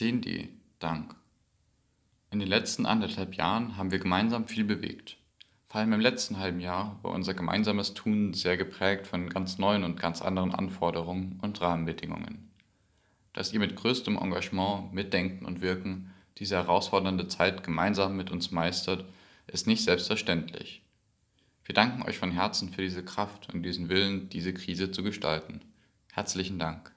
10D Dank. In den letzten anderthalb Jahren haben wir gemeinsam viel bewegt. Vor allem im letzten halben Jahr war unser gemeinsames Tun sehr geprägt von ganz neuen und ganz anderen Anforderungen und Rahmenbedingungen. Dass ihr mit größtem Engagement, Mitdenken und Wirken diese herausfordernde Zeit gemeinsam mit uns meistert, ist nicht selbstverständlich. Wir danken euch von Herzen für diese Kraft und diesen Willen, diese Krise zu gestalten. Herzlichen Dank.